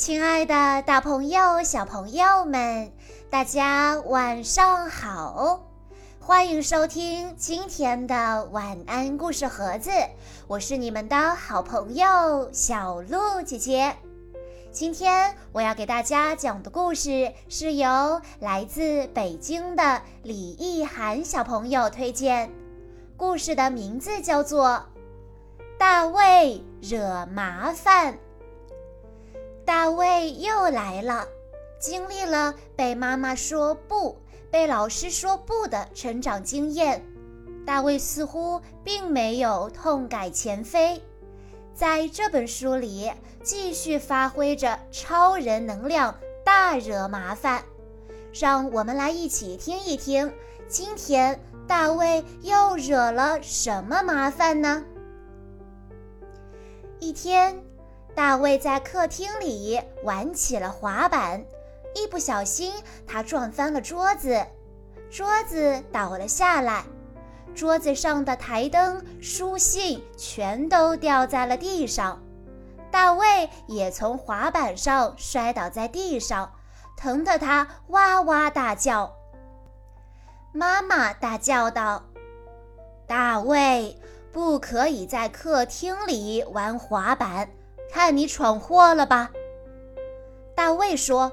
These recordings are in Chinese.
亲爱的，大朋友、小朋友们，大家晚上好！欢迎收听今天的晚安故事盒子，我是你们的好朋友小鹿姐姐。今天我要给大家讲的故事是由来自北京的李意涵小朋友推荐，故事的名字叫做《大卫惹麻烦》。大卫又来了，经历了被妈妈说不、被老师说不的成长经验。大卫似乎并没有痛改前非，在这本书里继续发挥着超人能量，大惹麻烦。让我们来一起听一听，今天大卫又惹了什么麻烦呢？一天。大卫在客厅里玩起了滑板，一不小心他撞翻了桌子，桌子倒了下来，桌子上的台灯、书信全都掉在了地上。大卫也从滑板上摔倒在地上，疼得他哇哇大叫。妈妈大叫道：“大卫，不可以在客厅里玩滑板。”看你闯祸了吧，大卫说：“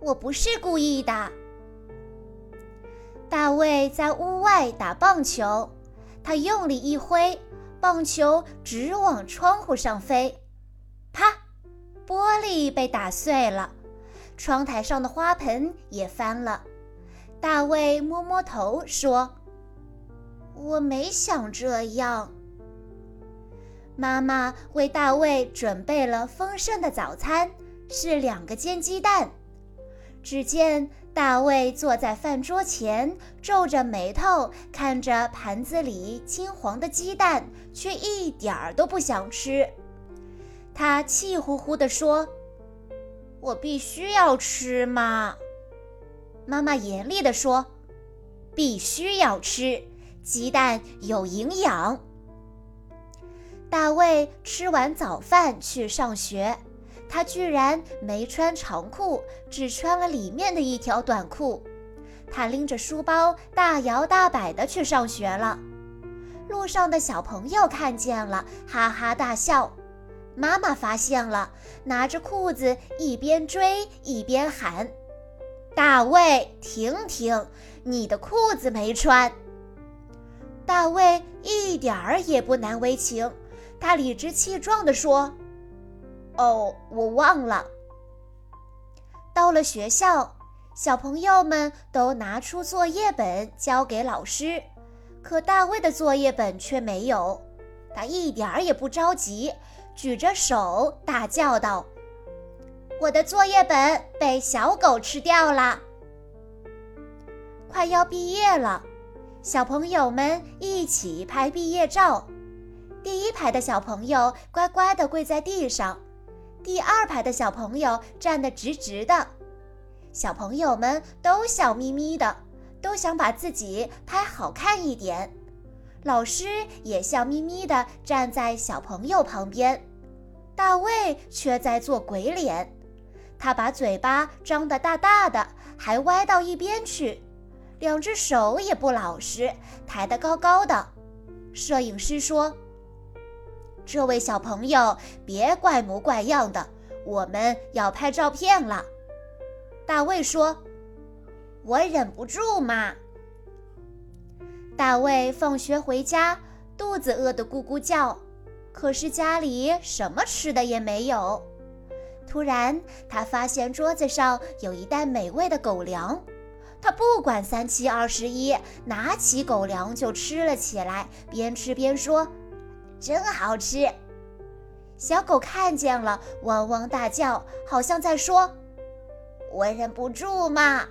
我不是故意的。”大卫在屋外打棒球，他用力一挥，棒球直往窗户上飞，啪，玻璃被打碎了，窗台上的花盆也翻了。大卫摸摸头说：“我没想这样。”妈妈为大卫准备了丰盛的早餐，是两个煎鸡蛋。只见大卫坐在饭桌前，皱着眉头看着盘子里金黄的鸡蛋，却一点儿都不想吃。他气呼呼地说：“我必须要吃吗？”妈妈严厉地说：“必须要吃，鸡蛋有营养。”大卫吃完早饭去上学，他居然没穿长裤，只穿了里面的一条短裤。他拎着书包大摇大摆地去上学了。路上的小朋友看见了，哈哈大笑。妈妈发现了，拿着裤子一边追一边喊：“大卫，停停，你的裤子没穿。”大卫一点儿也不难为情。他理直气壮地说：“哦，我忘了。”到了学校，小朋友们都拿出作业本交给老师，可大卫的作业本却没有。他一点儿也不着急，举着手大叫道：“我的作业本被小狗吃掉了！”快要毕业了，小朋友们一起拍毕业照。第一排的小朋友乖乖地跪在地上，第二排的小朋友站得直直的。小朋友们都笑眯眯的，都想把自己拍好看一点。老师也笑眯眯地站在小朋友旁边，大卫却在做鬼脸。他把嘴巴张得大大的，还歪到一边去，两只手也不老实，抬得高高的。摄影师说。这位小朋友，别怪模怪样的，我们要拍照片了。大卫说：“我忍不住嘛。”大卫放学回家，肚子饿得咕咕叫，可是家里什么吃的也没有。突然，他发现桌子上有一袋美味的狗粮，他不管三七二十一，拿起狗粮就吃了起来，边吃边说。真好吃！小狗看见了，汪汪大叫，好像在说：“我忍不住嘛。”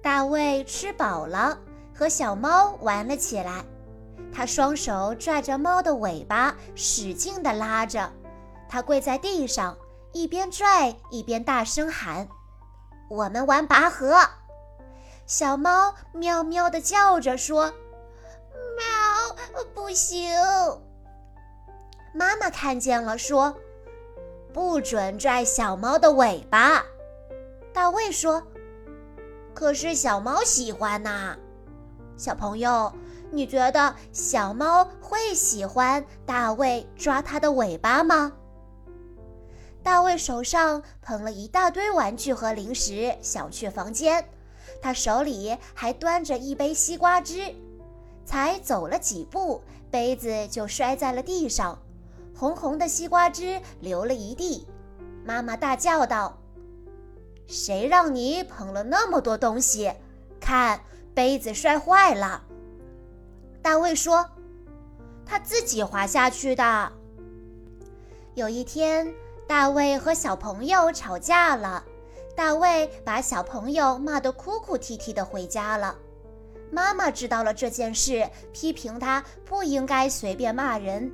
大卫吃饱了，和小猫玩了起来。他双手拽着猫的尾巴，使劲地拉着。他跪在地上，一边拽一边大声喊：“我们玩拔河！”小猫喵喵地叫着说。不行！妈妈看见了，说：“不准拽小猫的尾巴。大卫说：“可是小猫喜欢呐。”小朋友，你觉得小猫会喜欢大卫抓它的尾巴吗？大卫手上捧了一大堆玩具和零食，想去房间。他手里还端着一杯西瓜汁，才走了几步，杯子就摔在了地上，红红的西瓜汁流了一地。妈妈大叫道：“谁让你捧了那么多东西？看，杯子摔坏了。”大卫说：“他自己滑下去的。”有一天。大卫和小朋友吵架了，大卫把小朋友骂得哭哭啼啼的回家了。妈妈知道了这件事，批评他不应该随便骂人。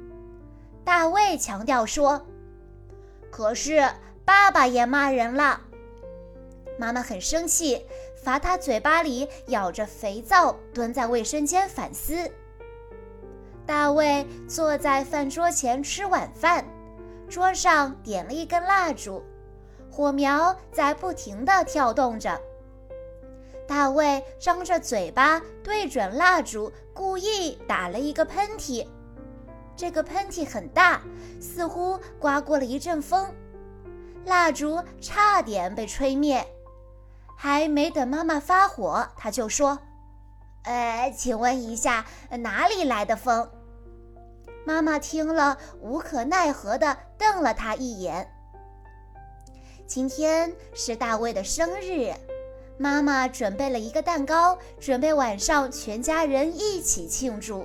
大卫强调说：“可是爸爸也骂人了。”妈妈很生气，罚他嘴巴里咬着肥皂，蹲在卫生间反思。大卫坐在饭桌前吃晚饭。桌上点了一根蜡烛，火苗在不停地跳动着。大卫张着嘴巴对准蜡烛，故意打了一个喷嚏。这个喷嚏很大，似乎刮过了一阵风，蜡烛差点被吹灭。还没等妈妈发火，他就说：“呃，请问一下，哪里来的风？”妈妈听了，无可奈何地瞪了他一眼。今天是大卫的生日，妈妈准备了一个蛋糕，准备晚上全家人一起庆祝。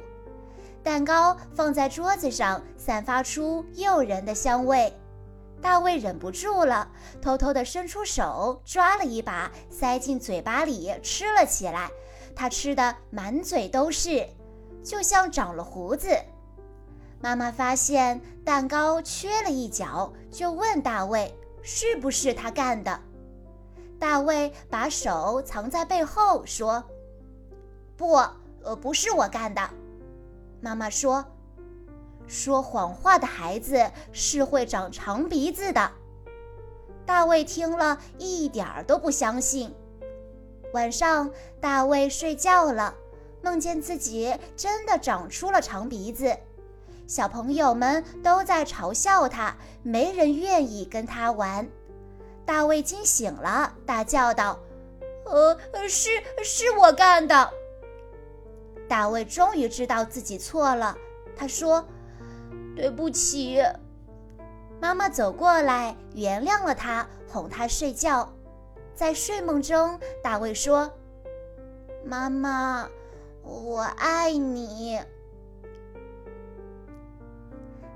蛋糕放在桌子上，散发出诱人的香味。大卫忍不住了，偷偷地伸出手抓了一把，塞进嘴巴里吃了起来。他吃的满嘴都是，就像长了胡子。妈妈发现蛋糕缺了一角，就问大卫：“是不是他干的？”大卫把手藏在背后说：“不，呃，不是我干的。”妈妈说：“说谎话的孩子是会长长鼻子的。”大卫听了一点儿都不相信。晚上，大卫睡觉了，梦见自己真的长出了长鼻子。小朋友们都在嘲笑他，没人愿意跟他玩。大卫惊醒了，大叫道：“呃，是是我干的。”大卫终于知道自己错了，他说：“对不起。”妈妈走过来，原谅了他，哄他睡觉。在睡梦中，大卫说：“妈妈，我爱你。”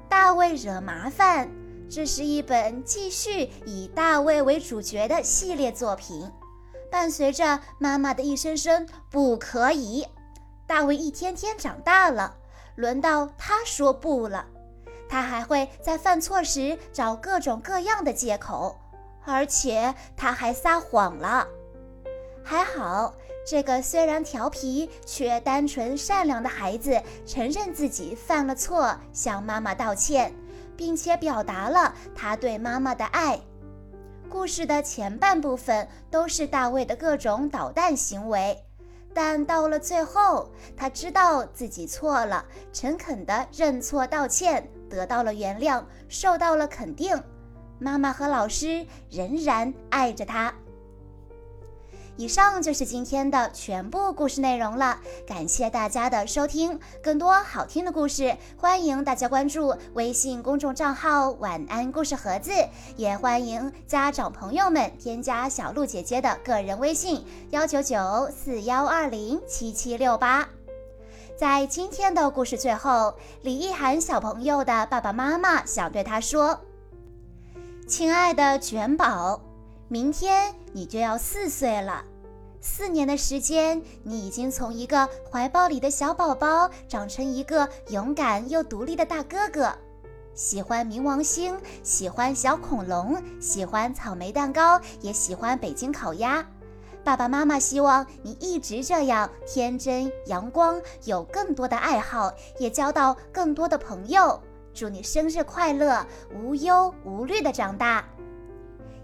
大卫惹麻烦，这是一本继续以大卫为主角的系列作品。伴随着妈妈的一声声“不可以”，大卫一天天长大了，轮到他说不了。他还会在犯错时找各种各样的借口，而且他还撒谎了。还好。这个虽然调皮却单纯善良的孩子承认自己犯了错，向妈妈道歉，并且表达了他对妈妈的爱。故事的前半部分都是大卫的各种捣蛋行为，但到了最后，他知道自己错了，诚恳地认错道歉，得到了原谅，受到了肯定。妈妈和老师仍然爱着他。以上就是今天的全部故事内容了，感谢大家的收听。更多好听的故事，欢迎大家关注微信公众账号“晚安故事盒子”，也欢迎家长朋友们添加小鹿姐姐的个人微信：幺九九四幺二零七七六八。在今天的故事最后，李意涵小朋友的爸爸妈妈想对他说：“亲爱的卷宝，明天你就要四岁了。”四年的时间，你已经从一个怀抱里的小宝宝长成一个勇敢又独立的大哥哥。喜欢冥王星，喜欢小恐龙，喜欢草莓蛋糕，也喜欢北京烤鸭。爸爸妈妈希望你一直这样天真阳光，有更多的爱好，也交到更多的朋友。祝你生日快乐，无忧无虑的长大。